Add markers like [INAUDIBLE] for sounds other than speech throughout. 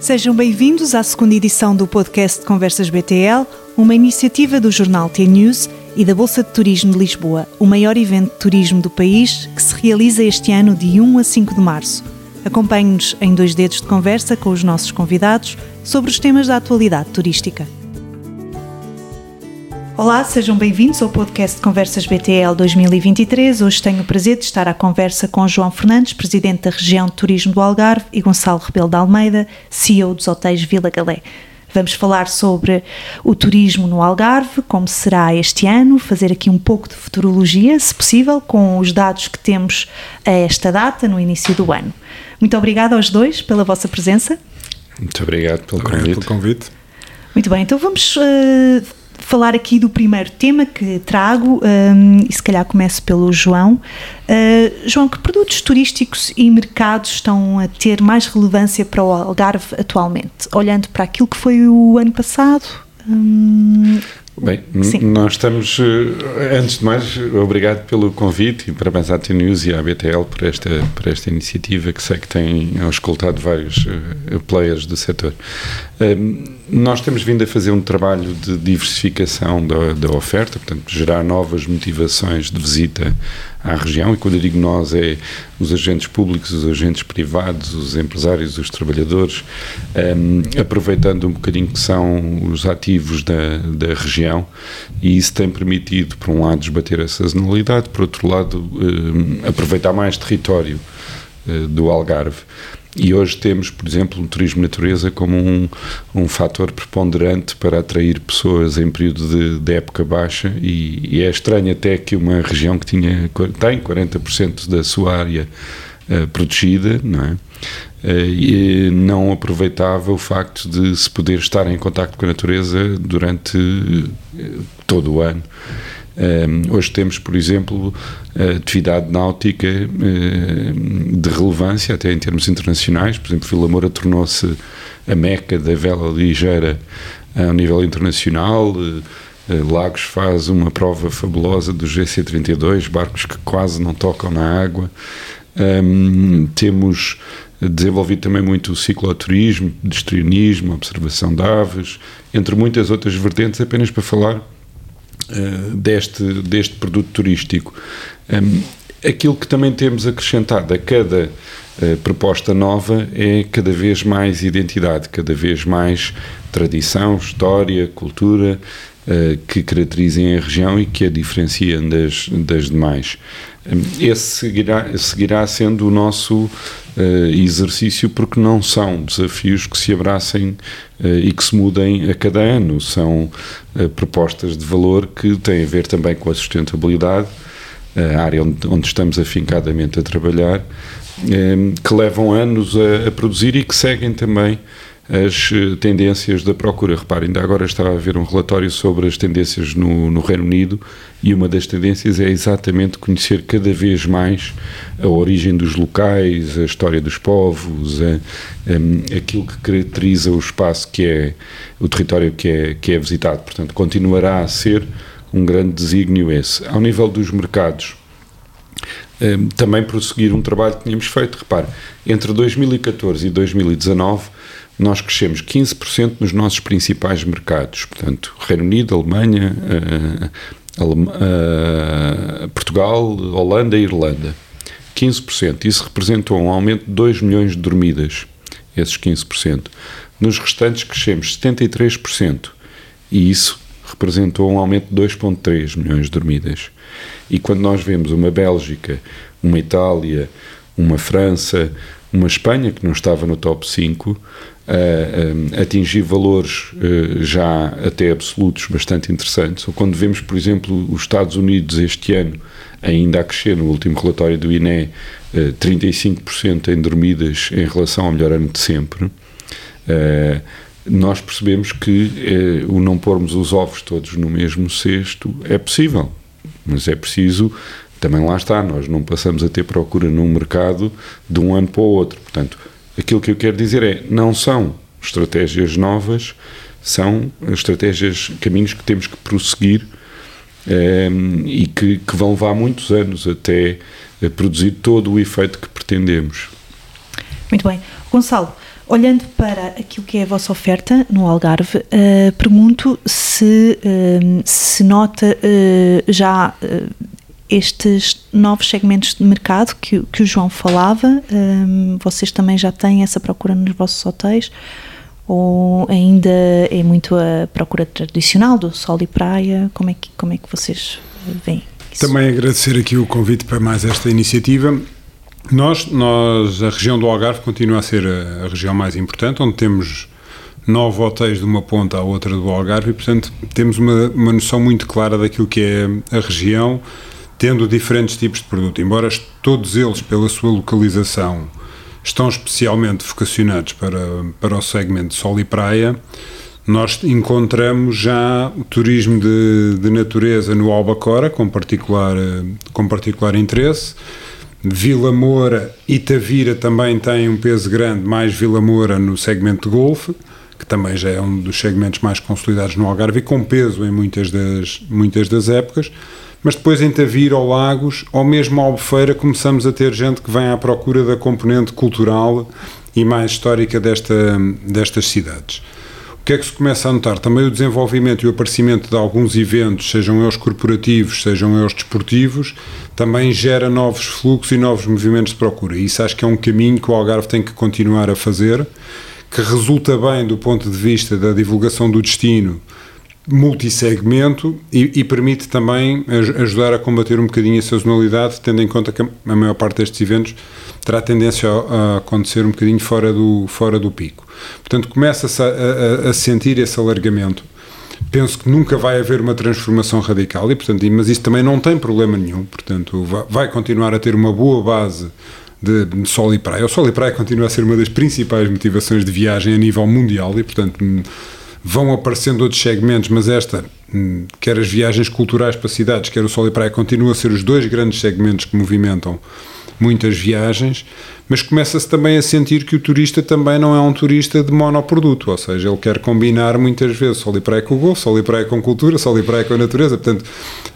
Sejam bem-vindos à segunda edição do podcast Conversas BTL, uma iniciativa do jornal T-News e da Bolsa de Turismo de Lisboa, o maior evento de turismo do país que se realiza este ano de 1 a 5 de março. Acompanhe-nos em dois dedos de conversa com os nossos convidados sobre os temas da atualidade turística. Olá, sejam bem-vindos ao podcast Conversas BTL 2023. Hoje tenho o prazer de estar à conversa com João Fernandes, Presidente da Região de Turismo do Algarve, e Gonçalo Rebelo de Almeida, CEO dos Hotéis Vila Galé. Vamos falar sobre o turismo no Algarve, como será este ano, fazer aqui um pouco de futurologia, se possível, com os dados que temos a esta data, no início do ano. Muito obrigada aos dois pela vossa presença. Muito obrigado pelo obrigado convite. Pelo convite. Muito bem, então vamos uh, falar aqui do primeiro tema que trago um, e se calhar começo pelo João. Uh, João, que produtos turísticos e mercados estão a ter mais relevância para o Algarve atualmente? Olhando para aquilo que foi o ano passado. Um, Bem, nós estamos, eh, antes de mais, obrigado pelo convite e parabéns à T-News e à BTL por esta, por esta iniciativa que sei que tem escutado vários uh, players do setor. Um, nós temos vindo a fazer um trabalho de diversificação da, da oferta, portanto, gerar novas motivações de visita à região, e quando eu digo nós é os agentes públicos, os agentes privados, os empresários, os trabalhadores, um, aproveitando um bocadinho que são os ativos da, da região, e isso tem permitido, por um lado, desbater a sazonalidade, por outro lado, um, aproveitar mais território uh, do Algarve. E hoje temos, por exemplo, o turismo natureza como um, um fator preponderante para atrair pessoas em período de, de época baixa e, e, é estranho até que uma região que tinha, tem 40% da sua área uh, protegida, não é? Uh, e não aproveitava o facto de se poder estar em contato com a natureza durante uh, todo o ano. Um, hoje temos, por exemplo, atividade náutica uh, de relevância, até em termos internacionais. Por exemplo, Vila Moura tornou-se a meca da vela ligeira a nível internacional. Uh, Lagos faz uma prova fabulosa do GC32, barcos que quase não tocam na água. Um, temos desenvolvido também muito o cicloturismo, destrionismo, observação de aves, entre muitas outras vertentes, apenas para falar deste, deste produto turístico. Um, aquilo que também temos acrescentado a cada uh, proposta nova é cada vez mais identidade, cada vez mais tradição, história, cultura que caracterizem a região e que a diferenciam das, das demais. Um, esse seguirá, seguirá sendo o nosso uh, exercício porque não são desafios que se abracem e que se mudem a cada ano, são propostas de valor que têm a ver também com a sustentabilidade, a área onde, onde estamos afincadamente a trabalhar, que levam anos a, a produzir e que seguem também as eh, tendências da procura. Repare, ainda agora estava a ver um relatório sobre as tendências no, no, Reino Unido e uma das tendências é exatamente conhecer cada vez mais a origem dos locais, a história dos povos, a, a, aquilo que caracteriza o espaço que é o território que é, que é visitado. Portanto, continuará a ser um grande desígnio esse. Ao nível dos mercados, um, também prosseguir um trabalho que tínhamos feito. Repare, entre 2014 e 2019 nós crescemos 15% nos nossos principais mercados, portanto, Reino Unido, Alemanha, uh, uh, Portugal, Holanda e Irlanda. 15%. Isso representou um aumento de 2 milhões de dormidas, esses 15%. Nos restantes crescemos 73%, e isso representou um aumento de 2,3 milhões de dormidas. E quando nós vemos uma Bélgica, uma Itália, uma França, uma Espanha, que não estava no top 5, uh, atingir valores uh, já até absolutos bastante interessantes. Ou quando vemos, por exemplo, os Estados Unidos este ano ainda a crescer, no último relatório do INE, uh, 35% em dormidas em relação ao melhor ano de sempre, uh, nós percebemos que o não pormos os ovos todos no mesmo cesto é possível, mas é preciso também lá está, nós não passamos a ter procura num mercado de um ano para o outro. Portanto, aquilo que eu quero dizer é, não são estratégias novas, são estratégias, caminhos que temos que prosseguir um, ehm, e que, que, vão levar muitos anos até produzir todo o efeito que pretendemos. Muito bem. Gonçalo, Olhando para aquilo que é a vossa oferta no Algarve, uh, pergunto se, uh, se nota uh, já estes novos segmentos de mercado que, que o João falava, vocês também já têm essa procura nos vossos hotéis? Ou ainda é muito a procura tradicional do sol e praia? Como é que, como é que vocês veem isso? Também agradecer aqui o convite para mais esta iniciativa. Nós, nós, a região do Algarve continua a ser a, a região mais importante, onde temos nove hotéis de uma ponta à outra do Algarve e, portanto, temos uma, uma noção muito clara daquilo que é a região, tendo diferentes tipos de produto. Embora todos eles, pela sua localização, estão especialmente vocacionados para, para o segmento sol e praia, nós encontramos já o turismo de, de natureza no Albacora, com particular, com particular interesse, Vila Moura e Tavira também têm um peso grande, mais Vila Moura no segmento de golfe, que também já é um dos segmentos mais consolidados no Algarve e com peso em muitas das, muitas das épocas. Mas depois em Tavira ou Lagos, ou mesmo Albufeira, começamos a ter gente que vem à procura da componente cultural e mais histórica desta, destas cidades que é que se começa a notar? Também o desenvolvimento e o aparecimento de alguns eventos, sejam eles corporativos, sejam eles desportivos, também gera novos fluxos e novos movimentos de procura. E isso acho que é um caminho que o Algarve tem que continuar a fazer, que resulta bem do ponto de vista da divulgação do destino multissegmento e, e permite também ajudar a combater um bocadinho a sazonalidade, tendo em conta que a maior parte destes eventos terá tendência a, a acontecer um bocadinho fora do, fora do pico. Portanto, começa-se a, a, a, sentir esse alargamento. Penso que nunca vai haver uma transformação radical, e, portanto, mas isso também não tem problema nenhum. Portanto, vai, continuar a ter uma boa base de, sol e praia. O sol e praia continua a ser uma das principais motivações de viagem a nível mundial e, portanto, vão aparecendo outros segmentos, mas esta, hum, quer as viagens culturais para cidades, quer o sol e praia, continuam a ser os dois grandes segmentos que movimentam muitas viagens, mas começa-se também a sentir que o turista também não é um turista de monoproduto, ou seja, ele quer combinar muitas vezes sol e praia com o golfe, sol e praia com cultura, sol e praia com a natureza, portanto,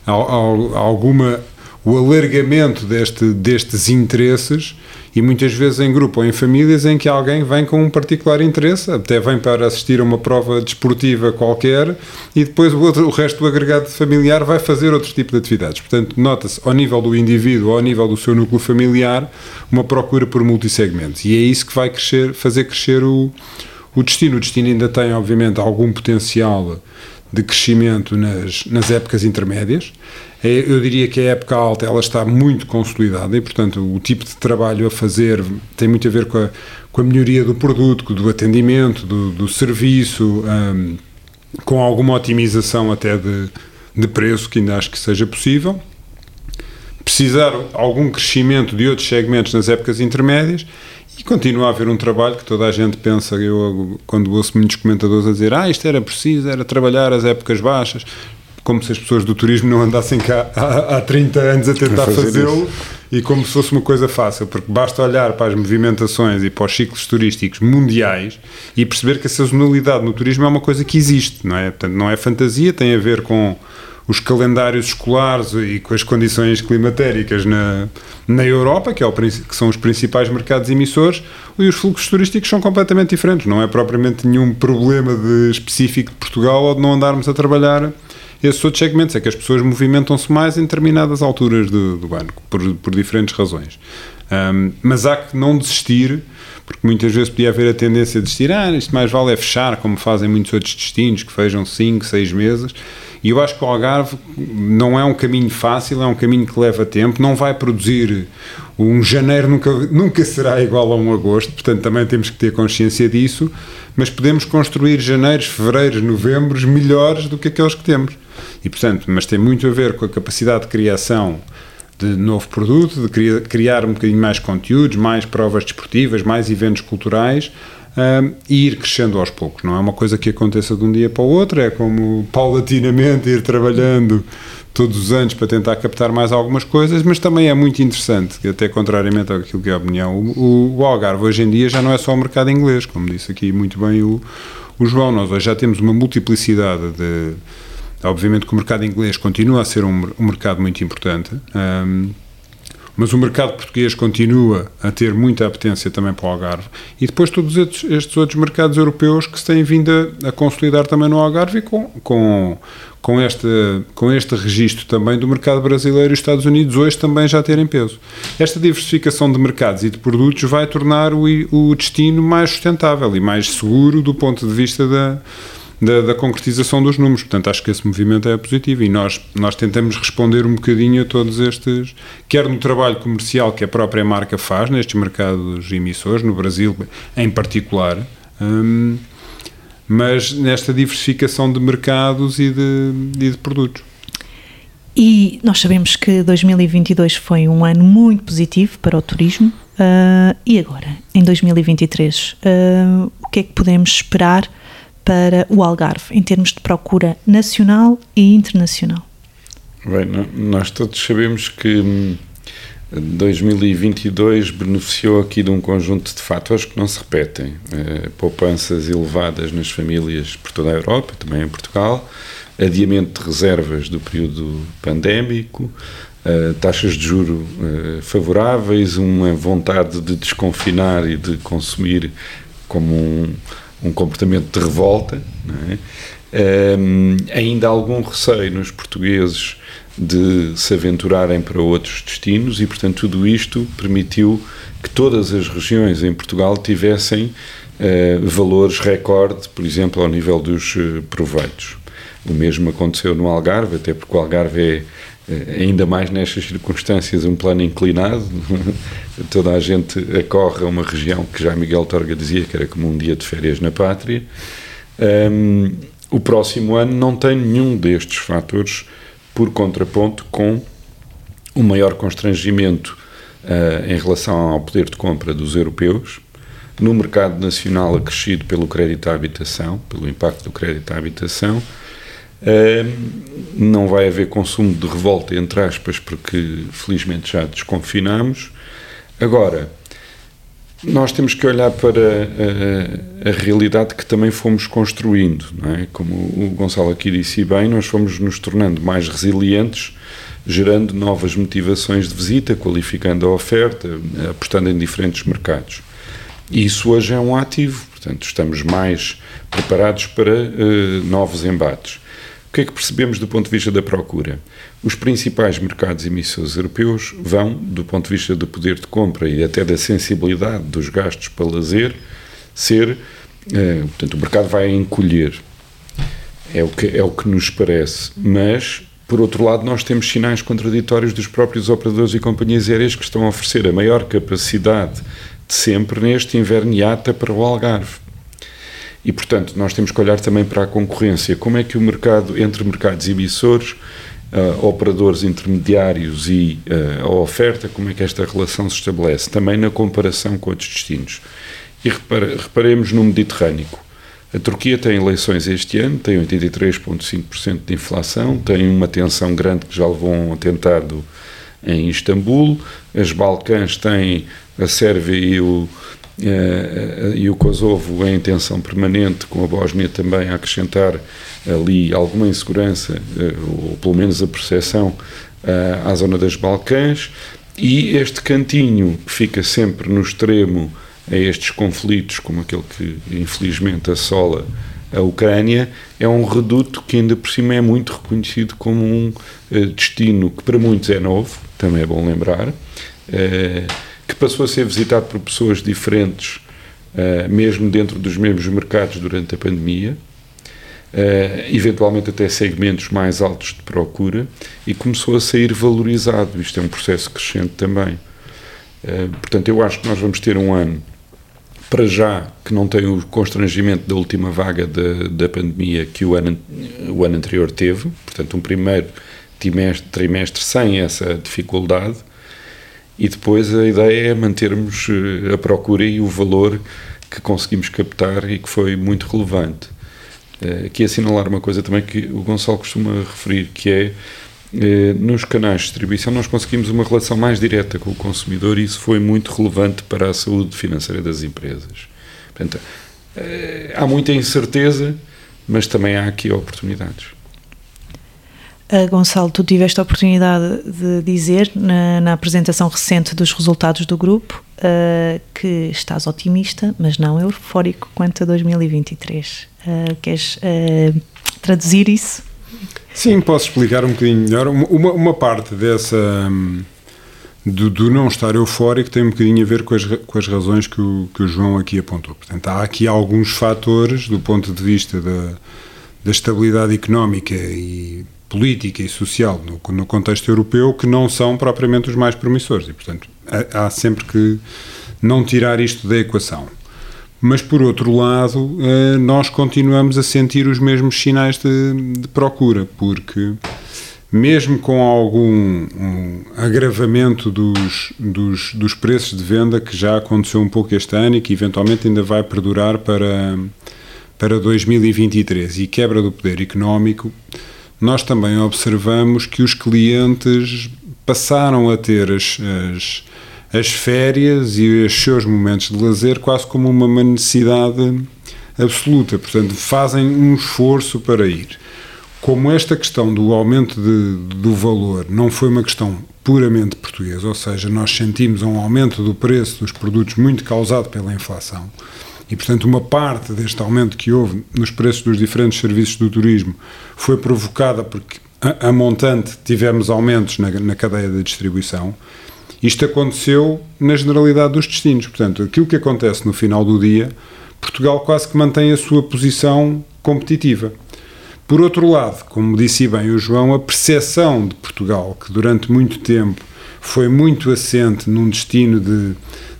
há, há alguma o alargamento deste, destes interesses e muitas vezes em grupo ou em famílias em que alguém vem com um particular interesse, até vem para assistir a uma prova desportiva qualquer e depois o, outro, o resto do agregado familiar vai fazer outro tipo de atividades. Portanto, nota-se ao nível do indivíduo, ao nível do seu núcleo familiar, uma procura por multissegmentos e é isso que vai crescer, fazer crescer o, o destino. O destino ainda tem, obviamente, algum potencial de crescimento nas, nas épocas intermédias. É, eu diria que a época alta ela está muito consolidada e, portanto, o tipo de trabalho a fazer tem muito a ver com a, com a melhoria do produto, do atendimento, do, do serviço, um, com alguma otimização até de, de preço, que ainda acho que seja possível. Precisar algum crescimento de outros segmentos nas épocas intermédias e continua a haver um trabalho que toda a gente pensa, eu quando ouço muitos comentadores a dizer ah, isto era preciso, era trabalhar as épocas baixas, como se as pessoas do turismo não andassem cá há, há 30 anos a tentar fazê-lo e como se fosse uma coisa fácil, porque basta olhar para as movimentações e para os ciclos turísticos mundiais e perceber que a sazonalidade no turismo é uma coisa que existe, não é? Portanto, não é fantasia, tem a ver com os calendários escolares e com as condições climatéricas na, na Europa, que, é o, que são os principais mercados emissores, e os fluxos turísticos são completamente diferentes. Não é propriamente nenhum problema de, específico de Portugal ou de não andarmos a trabalhar esses outros segmentos. É que as pessoas movimentam-se mais em determinadas alturas do, do ano, por, por diferentes razões. Um, mas há que não desistir porque muitas vezes podia haver a tendência de desistir, ah, isto mais vale é fechar, como fazem muitos outros destinos, que fecham 5, 6 meses, e eu acho que o Algarve não é um caminho fácil, é um caminho que leva tempo, não vai produzir um janeiro nunca, nunca será igual a um agosto, portanto também temos que ter consciência disso, mas podemos construir janeiros, fevereiros, novembros melhores do que aqueles que temos. E portanto, mas tem muito a ver com a capacidade de criação de novo produto, de criar um bocadinho mais conteúdos, mais provas desportivas, mais eventos culturais, um, e ir crescendo aos poucos. Não é uma coisa que aconteça de um dia para o outro, é como paulatinamente ir trabalhando todos os anos para tentar captar mais algumas coisas, mas também é muito interessante, até contrariamente àquilo que é a opinião, o, o, Algarve hoje em dia já não é só o mercado inglês, como disse aqui muito bem o, o João, nós hoje já temos uma multiplicidade de. Obviamente que o mercado inglês continua a ser um, um mercado muito importante. Um, mas o mercado português continua a ter muita apetência também para o Algarve. E depois todos estes, estes outros mercados europeus que se têm vindo a, a consolidar também no Algarve com, com, com, este, com este registro também do mercado brasileiro e os Estados Unidos hoje também já terem peso. Esta diversificação de mercados e de produtos vai tornar o, o destino mais sustentável e mais seguro do ponto de vista da, da, da, concretização dos números. Portanto, acho que esse movimento é positivo e nós, nós tentamos responder um bocadinho a todos estes, quer no trabalho comercial que a própria marca faz nestes mercados emissores, no Brasil em particular. Hum, mas nesta diversificação de mercados e de, e de produtos. E nós sabemos que 2022 foi um ano muito positivo para o turismo. Uh, e agora, em 2023, uh, ah, o que é que podemos esperar para o Algarve em termos de procura nacional e internacional? Bem, nós todos sabemos que 2022 beneficiou aqui de um conjunto de fatores que não se repetem. Uh, poupanças elevadas nas famílias por toda a Europa, também em Portugal, adiamento de reservas do período pandémico, uh, taxas de juro uh, favoráveis, uma vontade de desconfinar e de consumir como um, um comportamento de revolta. É? ainda há algum receio nos portugueses de se aventurarem para outros destinos e, portanto, tudo isto permitiu que todas as regiões em Portugal tivessem uh, valores recorde, por exemplo, ao nível dos uh, proveitos. O mesmo aconteceu no Algarve, até porque o Algarve é, ainda mais nestas circunstâncias, um plano inclinado. [LAUGHS] Toda a gente acorre a uma região que já Miguel Torga dizia que era como um dia de férias na pátria. Um, o próximo ano não tem nenhum destes fatores por contraponto com o maior constrangimento uh, em relação ao poder de compra dos europeus, no mercado nacional acrescido pelo crédito à habitação, pelo impacto do crédito à habitação. Uh, não vai haver consumo de revolta, entre aspas, porque felizmente já desconfinamos. Agora, nós temos que olhar para a, a, realidade que também fomos construindo, não é? Como o Gonçalo aqui disse bem, nós fomos nos tornando mais resilientes, gerando novas motivações de visita, qualificando a oferta, apostando em diferentes mercados. E isso hoje é um ativo, portanto, estamos mais preparados para uh, novos embates. Que é que percebemos do ponto de vista da procura? Os principais mercados emissores europeus vão, do ponto de vista do poder de compra e até da sensibilidade dos gastos para lazer, ser. Eh, portanto, o mercado vai encolher. É o, que, é o que nos parece. Mas, por outro lado, nós temos sinais contraditórios dos próprios operadores e companhias aéreas que estão a oferecer a maior capacidade de sempre neste inverno para o Algarve. E, portanto, nós temos que olhar também para a concorrência. Como é que o mercado, entre mercados emissores, uh, operadores intermediários e uh, a oferta, como é que esta relação se estabelece? Também na comparação com outros destinos. E repare, reparemos no Mediterrâneo. A Turquia tem eleições este ano, tem 83,5% de inflação, tem uma tensão grande que já levou a um atentado em Istambul, as Balcãs têm a Sérvia e o, e o Kosovo em tensão permanente, com a Bósnia também a acrescentar ali alguma insegurança, uh, ou pelo menos a percepção, uh, à zona das Balcãs, e este cantinho que fica sempre no extremo a estes conflitos, como aquele que infelizmente assola a Ucrânia, é um reduto que ainda por cima é muito reconhecido como um destino que para muitos é novo, também é bom lembrar que passou a ser visitado por pessoas diferentes, uh, mesmo dentro dos mesmos mercados durante a pandemia, uh, eventualmente até segmentos mais altos de procura, e começou a sair valorizado. Isto é um processo crescente também. Uh, portanto, eu acho que nós vamos ter um ano, para já, que não tem o constrangimento da última vaga da, da pandemia que o ano, o ano anterior teve, portanto, um primeiro trimestre, trimestre sem essa dificuldade e depois a ideia é mantermos eh, a procura e o valor que conseguimos captar e que foi muito relevante. Eh, aqui assinalar uma coisa também que o Gonçalo costuma referir, que é eh, nos canais de distribuição nós conseguimos uma relação mais direta com o consumidor e isso foi muito relevante para a saúde financeira das empresas. Portanto, há muita incerteza, mas também há aqui oportunidades. Uh, Gonçalo, tu tiveste a oportunidade de dizer na, na apresentação recente dos resultados do grupo uh, que estás otimista, mas não eufórico quanto a 2023. Uh, queres traduzir isso? Sim, posso explicar um bocadinho melhor. Uma, uma parte dessa. Um, do, do, não estar eufórico tem um bocadinho a ver com as, com as razões que o, que o João aqui apontou. Portanto, há aqui alguns fatores do ponto de vista da, da estabilidade económica e política e social no, no, contexto europeu que não são propriamente os mais promissores e, portanto, há, sempre que não tirar isto da equação. Mas, por outro lado, eh, nós continuamos a sentir os mesmos sinais de, de procura, porque mesmo com algum um agravamento dos, dos, dos, preços de venda que já aconteceu um pouco este ano e que eventualmente ainda vai perdurar para, para 2023 e quebra do poder económico, nós também observamos que os clientes passaram a ter as, as, as férias e os seus momentos de lazer quase como uma necessidade absoluta, portanto fazem um esforço para ir. Como esta questão do aumento de, do valor não foi uma questão puramente portuguesa, ou seja, nós sentimos um aumento do preço dos produtos muito causado pela inflação, e, portanto, uma parte deste aumento que houve nos preços dos diferentes serviços do turismo foi provocada porque, a, a montante, tivemos aumentos na, na cadeia de distribuição. Isto aconteceu na generalidade dos destinos. Portanto, aquilo que acontece no final do dia, Portugal quase que mantém a sua posição competitiva. Por outro lado, como disse bem o João, a percepção de Portugal, que durante muito tempo foi muito assente num destino de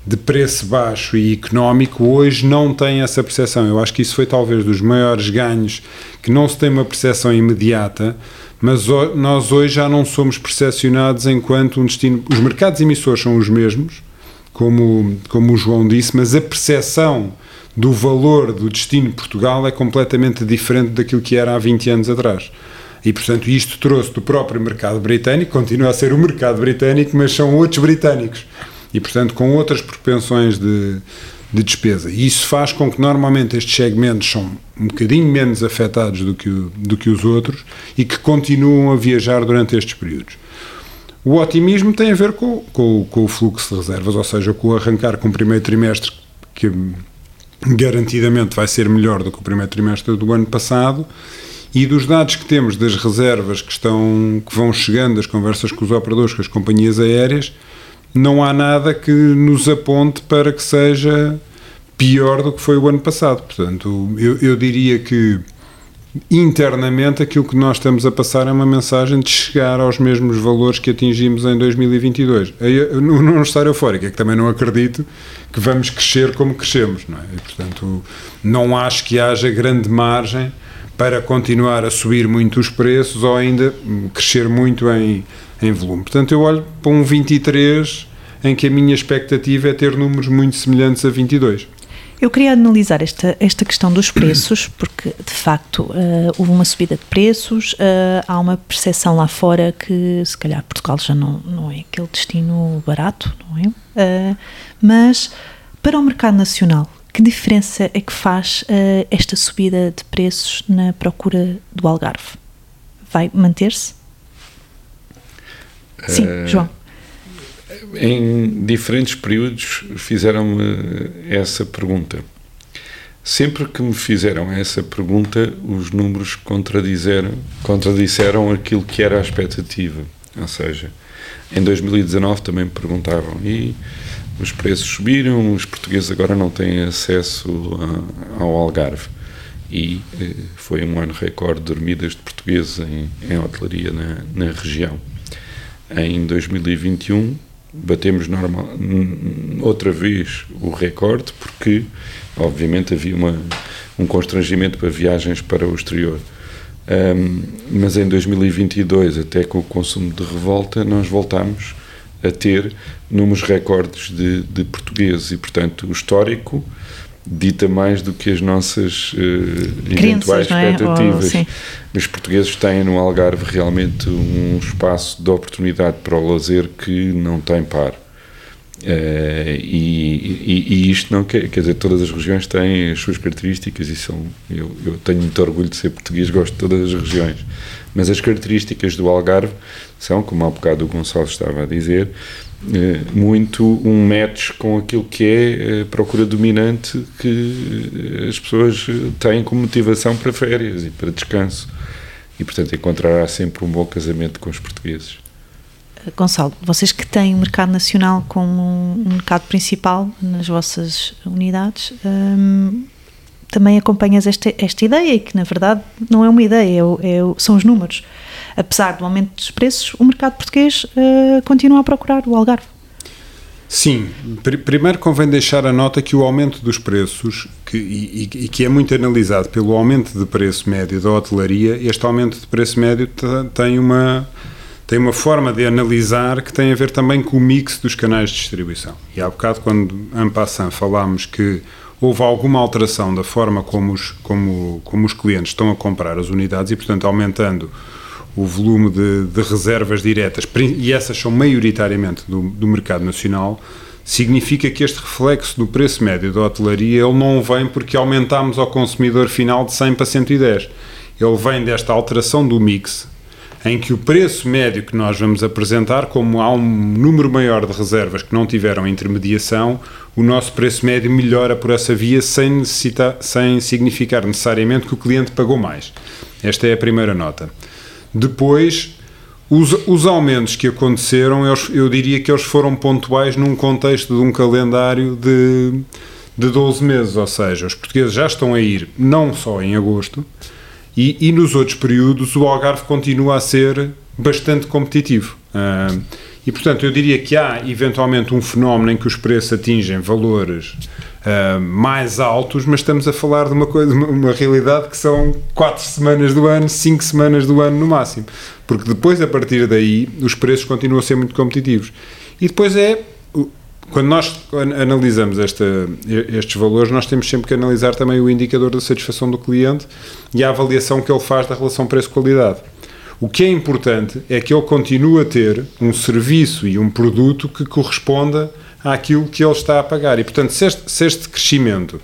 de preço baixo e económico, hoje não tem essa percepção. Eu acho que isso foi talvez dos maiores ganhos, que não se tem uma percepção imediata, mas nós hoje já não somos percepcionados enquanto um destino. Os mercados emissores são os mesmos, como, como o João disse, mas a percepção do valor do destino de Portugal é completamente diferente daquilo que era há 20 anos atrás. E, portanto, isto trouxe do próprio mercado britânico, continua a ser o mercado britânico, mas são outros britânicos e, portanto, com outras propensões de, de despesa. E isso faz com que normalmente estes segmentos são um bocadinho menos afetados do que, do que os outros e que continuam a viajar durante estes períodos. O otimismo tem a ver com, com, com o fluxo de reservas, ou seja, com o arrancar com o primeiro trimestre, que garantidamente vai ser melhor do que o primeiro trimestre do ano passado, e dos dados que temos das reservas que, estão, que vão chegando das conversas com os operadores, com as companhias aéreas, não há nada que nos aponte para que seja pior do que foi o ano passado. Portanto, eu, eu diria que internamente aquilo que nós estamos a passar é uma mensagem de chegar aos mesmos valores que atingimos em 2022. Eu não estar eufórico, é que também não acredito que vamos crescer como crescemos, não é? E, portanto, não acho que haja grande margem para continuar a subir muito os preços ou ainda crescer muito em, em volume. Portanto, eu olho para um 23 em que a minha expectativa é ter números muito semelhantes a 22. Eu queria analisar esta, esta questão dos preços, [COUGHS] porque de facto uh, houve uma subida de preços, uh, há uma percepção lá fora que se calhar Portugal já não, não é aquele destino barato, não é? Uh, mas para o mercado nacional, que diferença é que faz esta subida de preços na procura do Algarve? Vai manter-se? Sim, uh, João. Em diferentes períodos fizeram-me essa pergunta. Sempre que me fizeram essa pergunta, os números contradisseram, contradisseram aquilo que era a expectativa. Ou seja, em 2019 também me perguntavam e os preços subiram, os portugueses agora não têm acesso a, ao Algarve. E eh, foi um ano recorde de dormidas de portugueses em, em hotelaria na, na região. Em 2021 batemos normal, outra vez o recorde, porque obviamente havia uma, um constrangimento para viagens para o exterior. Um, mas em 2022, até com o consumo de revolta, nós voltámos a ter números recordes de, de portugueses e, portanto, o histórico dita mais do que as nossas uh, eventuais é? expectativas. Oh, Os portugueses têm no Algarve realmente um espaço de oportunidade para o lazer que não tem par. Uh, e, e, e, isto não quer, quer dizer, todas as regiões têm as suas características e são, eu, eu, tenho muito orgulho de ser português, gosto de todas as regiões, mas as características do Algarve são, como há bocado o Gonçalo estava a dizer, muito um match com aquilo que é a procura dominante que as pessoas têm como motivação para férias e para descanso e portanto encontrará sempre um bom casamento com os portugueses. Gonçalo, vocês que têm o mercado nacional como um mercado principal nas vossas unidades, hum, também acompanhas esta, esta ideia, que na verdade não é uma ideia, é, é, são os números. Apesar do aumento dos preços, o mercado português uh, continua a procurar o Algarve. Sim, pr primeiro convém deixar a nota que o aumento dos preços, que, e, e, que é muito analisado pelo aumento de preço médio da hotelaria, este aumento de preço médio tem uma tem uma forma de analisar que tem a ver também com o mix dos canais de distribuição. E há bocado, quando em passant falámos que houve alguma alteração da forma como os, como, como os clientes estão a comprar as unidades e, portanto, aumentando o volume de, de reservas diretas, e essas são maioritariamente do, do mercado nacional, significa que este reflexo do preço médio da hotelaria ele não vem porque aumentámos ao consumidor final de 100 para 110. Ele vem desta alteração do mix em que o preço médio que nós vamos apresentar, como há um número maior de reservas que não tiveram intermediação, o nosso preço médio melhora por essa via sem, necessitar, sem significar necessariamente que o cliente pagou mais. Esta é a primeira nota. Depois, os, os aumentos que aconteceram, eu, eu diria que eles foram pontuais num contexto de um calendário de, de 12 meses, ou seja, os portugueses já estão a ir não só em agosto, e, e nos outros períodos o Algarve continua a ser bastante competitivo. Uh, e, portanto, eu diria que há eventualmente um fenómeno em que os preços atingem valores uh, mais altos, mas estamos a falar de uma coisa, uma, uma, realidade que são quatro semanas do ano, cinco semanas do ano no máximo. Porque depois, a partir daí, os preços continuam a ser muito competitivos. E depois é quando nós analisamos esta, estes valores, nós temos sempre que analisar também o indicador da satisfação do cliente e a avaliação que ele faz da relação preço-qualidade. O que é importante é que ele continue a ter um serviço e um produto que corresponda àquilo que ele está a pagar. E, portanto, se este, se este crescimento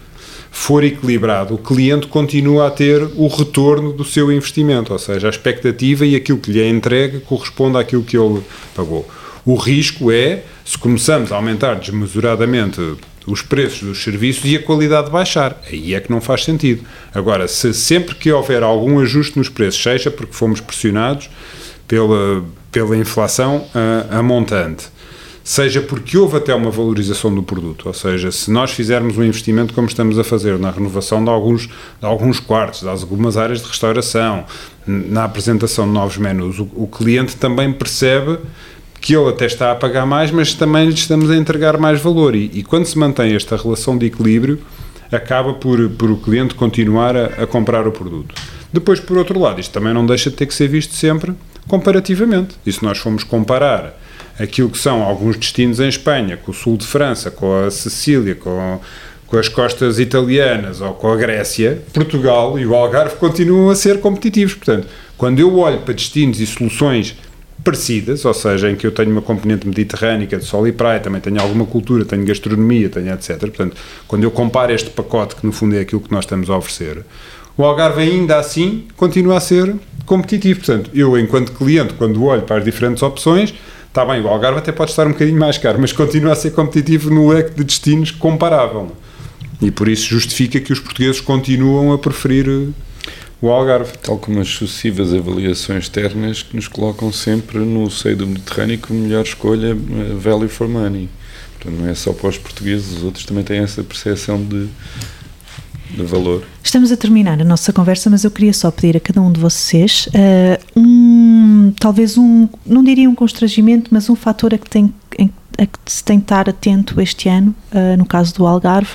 for equilibrado, o cliente continua a ter o retorno do seu investimento, ou seja, a expectativa e aquilo que lhe é entregue corresponde àquilo que ele pagou. O risco é se começamos a aumentar desmesuradamente os preços dos serviços e a qualidade baixar. Aí é que não faz sentido. Agora, se sempre que houver algum ajuste nos preços, seja porque fomos pressionados pela, pela inflação a, a montante, seja porque houve até uma valorização do produto, ou seja, se nós fizermos um investimento como estamos a fazer na renovação de alguns, de alguns quartos, de algumas áreas de restauração, na apresentação de novos menus, o, o cliente também percebe que ele até está a pagar mais, mas também lhe estamos a entregar mais valor. E, e quando se mantém esta relação de equilíbrio, acaba por, por o cliente continuar a, a, comprar o produto. Depois, por outro lado, isto também não deixa de ter que ser visto sempre comparativamente. E se nós formos comparar aquilo que são alguns destinos em Espanha, com o sul de França, com a Sicília, com, com as costas italianas ou com a Grécia, Portugal e o Algarve continuam a ser competitivos. Portanto, quando eu olho para destinos e soluções parecidas, ou seja, em que eu tenho uma componente mediterrânica de sol e praia, também tenho alguma cultura, tenho gastronomia, tenho etc. Portanto, quando eu comparo este pacote, que no fundo é aquilo que nós estamos a oferecer, o Algarve ainda assim continua a ser competitivo. Portanto, eu, enquanto cliente, quando olho para as diferentes opções, está bem, o Algarve até pode estar um bocadinho mais caro, mas continua a ser competitivo no leque de destinos comparável. E por isso justifica que os portugueses continuam a preferir o Algarve. Tal como as sucessivas avaliações externas que nos colocam sempre no seio do Mediterrâneo como melhor escolha eh, value for money. Portanto, não é só para os portugueses, os outros também têm essa percepção de, de valor. Estamos a terminar a nossa conversa, mas eu queria só pedir a cada um de vocês uh, um, talvez um, não diria um constrangimento, mas um fator a que, tem, a que se tem de estar atento este ano, uh, no caso do Algarve,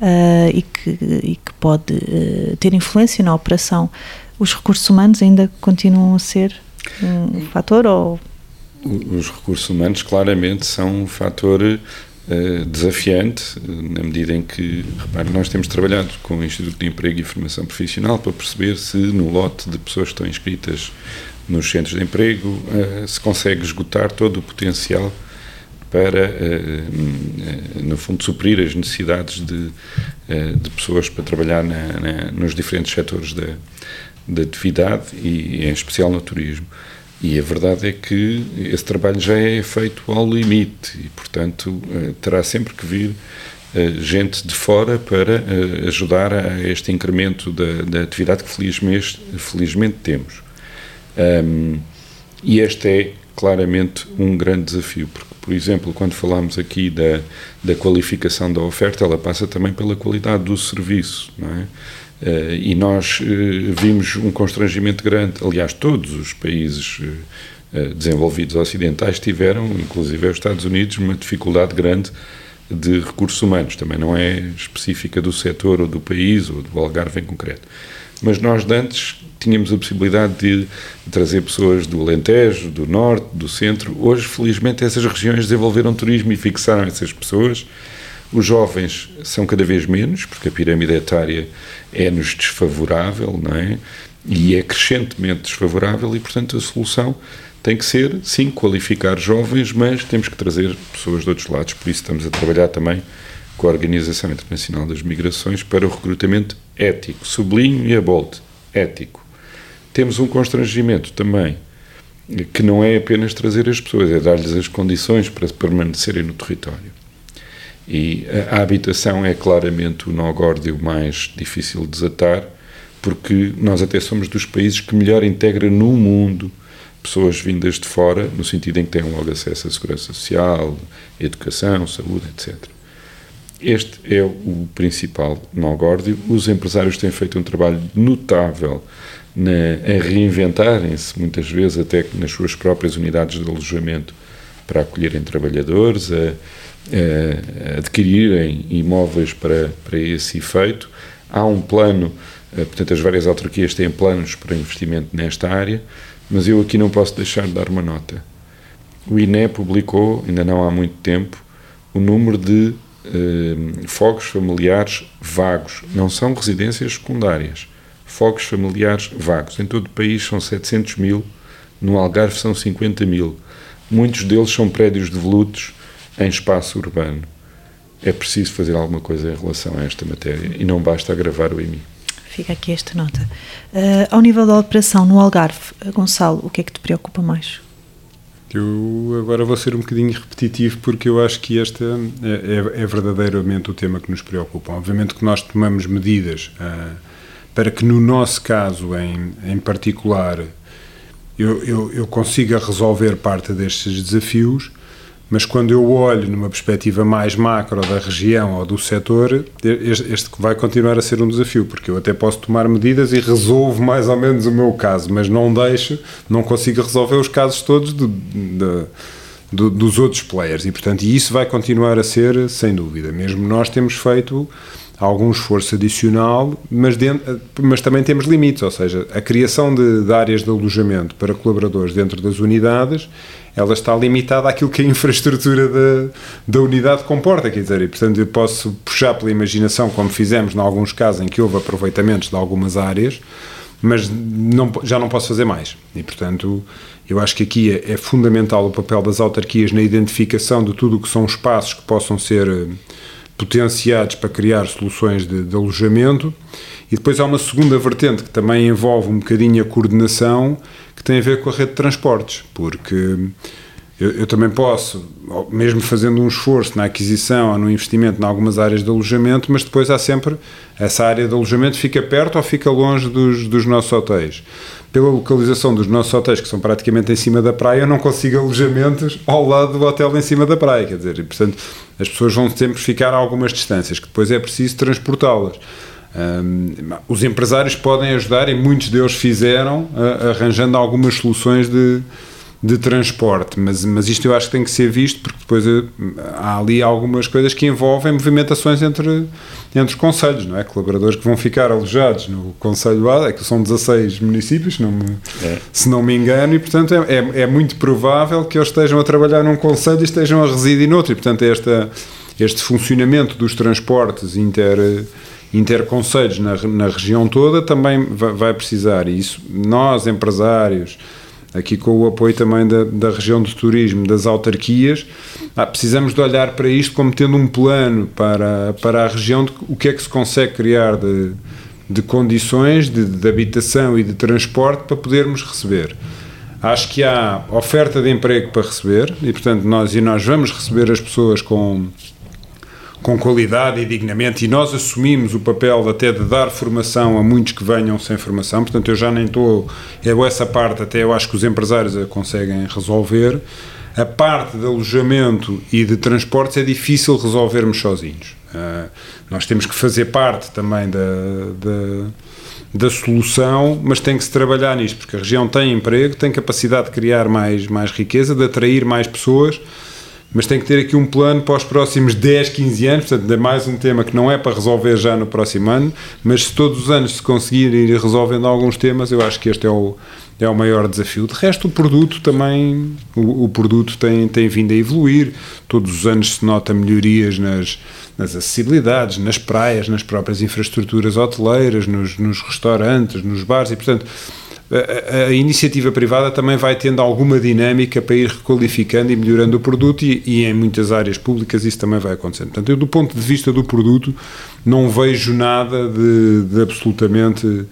uh, e, que, e, que, pode uh, ter influência na operação. Os recursos humanos ainda continuam a ser um fator ou os recursos humanos claramente são um fator desafiante, na medida em que, repare, nós temos trabalhado com o Instituto de Emprego e Formação Profissional para perceber se no lote de pessoas que estão inscritas nos centros de emprego uh, se consegue esgotar todo o potencial para, no fundo, suprir as necessidades de, de pessoas para trabalhar na, na, nos diferentes setores da, da atividade e, em especial, no turismo. E a verdade é que esse trabalho já é feito ao limite e, portanto, terá sempre que vir gente de fora para ajudar a este incremento da, da atividade que felizmente, felizmente temos. Um, e este é claramente um grande desafio, porque, por exemplo, quando falamos aqui da, da qualificação da oferta, ela passa também pela qualidade do serviço, não é? Uh, e nós uh, vimos um constrangimento grande, aliás, todos os países uh, desenvolvidos ocidentais tiveram, inclusive os Estados Unidos, uma dificuldade grande de recursos humanos, também não é específica do setor ou do país ou do Algarve em concreto. Mas nós, antes, tínhamos a possibilidade de trazer pessoas do Alentejo, do Norte, do Centro. Hoje, felizmente, essas regiões desenvolveram turismo e fixaram essas pessoas. Os jovens são cada vez menos, porque a pirâmide etária é-nos desfavorável, não é? E é crescentemente desfavorável, e, portanto, a solução tem que ser, sim, qualificar jovens, mas temos que trazer pessoas de outros lados. Por isso, estamos a trabalhar também com a Organização Internacional das Migrações para o recrutamento ético. Sublinho e abolte, ético temos um constrangimento também, que não é apenas trazer as pessoas, é dar-lhes as condições para permanecerem no território. E a habitação é claramente o nó górdio mais difícil de desatar, porque nós até somos dos países que melhor integra no mundo pessoas vindas de fora, no sentido em que têm logo acesso à segurança social, educação, saúde, etc. Este é o principal nó górdio. Os empresários têm feito um trabalho notável na, a reinventarem-se, muitas vezes até nas suas próprias unidades de alojamento, para acolherem trabalhadores, a, a adquirirem imóveis para, para esse efeito. Há um plano, eh, portanto, as várias autarquias têm planos para investimento nesta área, mas eu aqui não posso deixar de dar uma nota. O INE publicou, ainda não há muito tempo, o número de eh, fogos familiares vagos, não são residências secundárias fogos familiares vagos. Em todo o país são 700 mil, no Algarve são 50 mil. Muitos deles são prédios devolutos em espaço urbano. É preciso fazer alguma coisa em relação a esta matéria e não basta agravar o IMI. Fica aqui esta nota. Uh, ao nível da operação no Algarve, Gonçalo, o que é que te preocupa mais? Eu agora vou ser um bocadinho repetitivo porque eu acho que este é, é, é verdadeiramente o tema que nos preocupa. Obviamente que nós tomamos medidas uh, para que no nosso caso em, em particular eu, eu, eu consiga resolver parte destes desafios, mas quando eu olho numa perspectiva mais macro da região ou do setor, este, vai continuar a ser um desafio, porque eu até posso tomar medidas e resolvo mais ou menos o meu caso, mas não deixo, não consigo resolver os casos todos de, de, de, dos outros players, e portanto isso vai continuar a ser, sem dúvida. Mesmo nós temos feito algum esforço adicional, mas, dentro, mas também temos limites, ou seja, a criação de, de, áreas de alojamento para colaboradores dentro das unidades, ela está limitada àquilo que a infraestrutura da, da unidade comporta, quer dizer, e portanto eu posso puxar pela imaginação, como fizemos em alguns casos em que houve aproveitamentos de algumas áreas, mas não, já não posso fazer mais. E, portanto, eu acho que aqui é, é fundamental o papel das autarquias na identificação de tudo o que são espaços que possam ser potenciados para criar soluções de, de, alojamento. E depois há uma segunda vertente que também envolve um bocadinho a coordenação, que tem a ver com a rede de transportes, porque eu, eu também posso, mesmo fazendo um esforço na aquisição ou no investimento em algumas áreas de alojamento, mas depois há sempre essa área de alojamento fica perto ou fica longe dos, dos nossos hotéis pela localização dos nossos hotéis, que são praticamente em cima da praia, eu não consigo alojamentos ao lado do hotel em cima da praia. Quer dizer, e, portanto, as pessoas vão sempre ficar a algumas distâncias, que depois é preciso transportá-las. Um, os empresários podem ajudar, e muitos deles fizeram, uh, arranjando algumas soluções de, de transporte, mas, mas isto eu acho que tem que ser visto porque depois eh, há ali algumas coisas que envolvem movimentações entre, entre os conselhos, não é? Colaboradores que vão ficar alojados no Conselho A, é que são 16 municípios, não me, é. se não me engano, e portanto é, é, é, muito provável que eles estejam a trabalhar num Conselho e estejam a residir noutro, e portanto esta, este funcionamento dos transportes inter interconselhos na, na região toda também vai, vai precisar, e isso nós, empresários, aqui com o apoio também da, da região de turismo, das autarquias, ah, precisamos de olhar para isto como tendo um plano para, para a região de o que é que se consegue criar de, de condições de, de habitação e de transporte para podermos receber. Acho que há oferta de emprego para receber e, portanto, nós, e nós vamos receber as pessoas com, com qualidade e dignamente, e nós assumimos o papel até de dar formação a muitos que venham sem formação, portanto eu já nem estou, eu essa parte até eu acho que os empresários a conseguem resolver, a parte de alojamento e de transportes é difícil resolvermos sozinhos. Uh, nós temos que fazer parte também da, da, da, solução, mas tem que se trabalhar nisto, porque a região tem emprego, tem capacidade de criar mais, mais riqueza, de atrair mais pessoas, mas tem que ter aqui um plano para os próximos 10, 15 anos, portanto, é mais um tema que não é para resolver já no próximo ano, mas se todos os anos se conseguirem ir resolvendo alguns temas, eu acho que este é o, é o maior desafio. De resto, o produto também, o, o produto tem, tem vindo a evoluir, todos os anos se nota melhorias nas, nas acessibilidades, nas praias, nas próprias infraestruturas hoteleiras, nos, nos restaurantes, nos bares, e portanto a, a, iniciativa privada também vai tendo alguma dinâmica para ir requalificando e melhorando o produto e, e, em muitas áreas públicas isso também vai acontecendo. Portanto, eu do ponto de vista do produto não vejo nada de, de absolutamente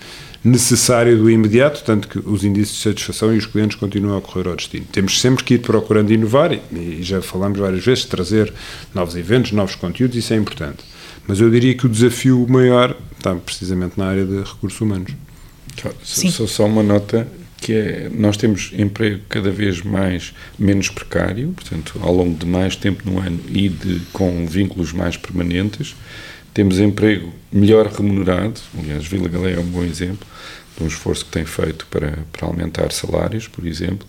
necessário do imediato, tanto que os índices de satisfação e os clientes continuam a correr ao destino. Temos sempre que ir procurando inovar e, e já falamos várias vezes, trazer novos eventos, novos conteúdos, isso é importante. Mas eu diria que o desafio maior está precisamente na área de recursos humanos. Só, só uma nota que é, nós temos emprego cada vez mais menos precário, portanto, ao longo de mais tempo no ano e de, com vínculos mais permanentes. Temos emprego melhor remunerado, aliás, Vila Galé é um bom exemplo de um esforço que tem feito para, para aumentar salários, por exemplo,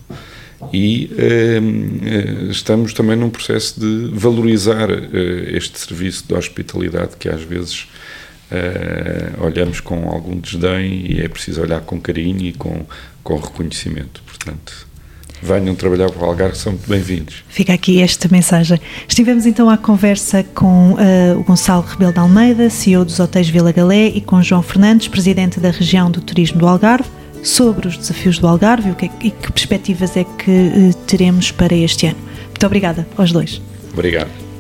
e eh, estamos também num processo de valorizar eh, este serviço de hospitalidade que às vezes uh, olhamos com algum desdém e é preciso olhar com carinho e com, com reconhecimento. Portanto, venham trabalhar para o Algarve, são muito bem-vindos. Fica aqui esta mensagem. Estivemos então à conversa com uh, o Gonçalo Rebelo de Almeida, CEO dos Hotéis Vila Galé, e com João Fernandes, presidente da região do turismo do Algarve, sobre os desafios do Algarve e, que, e que perspectivas é que uh, teremos para este ano. Muito obrigada aos dois. Obrigado. Obrigado.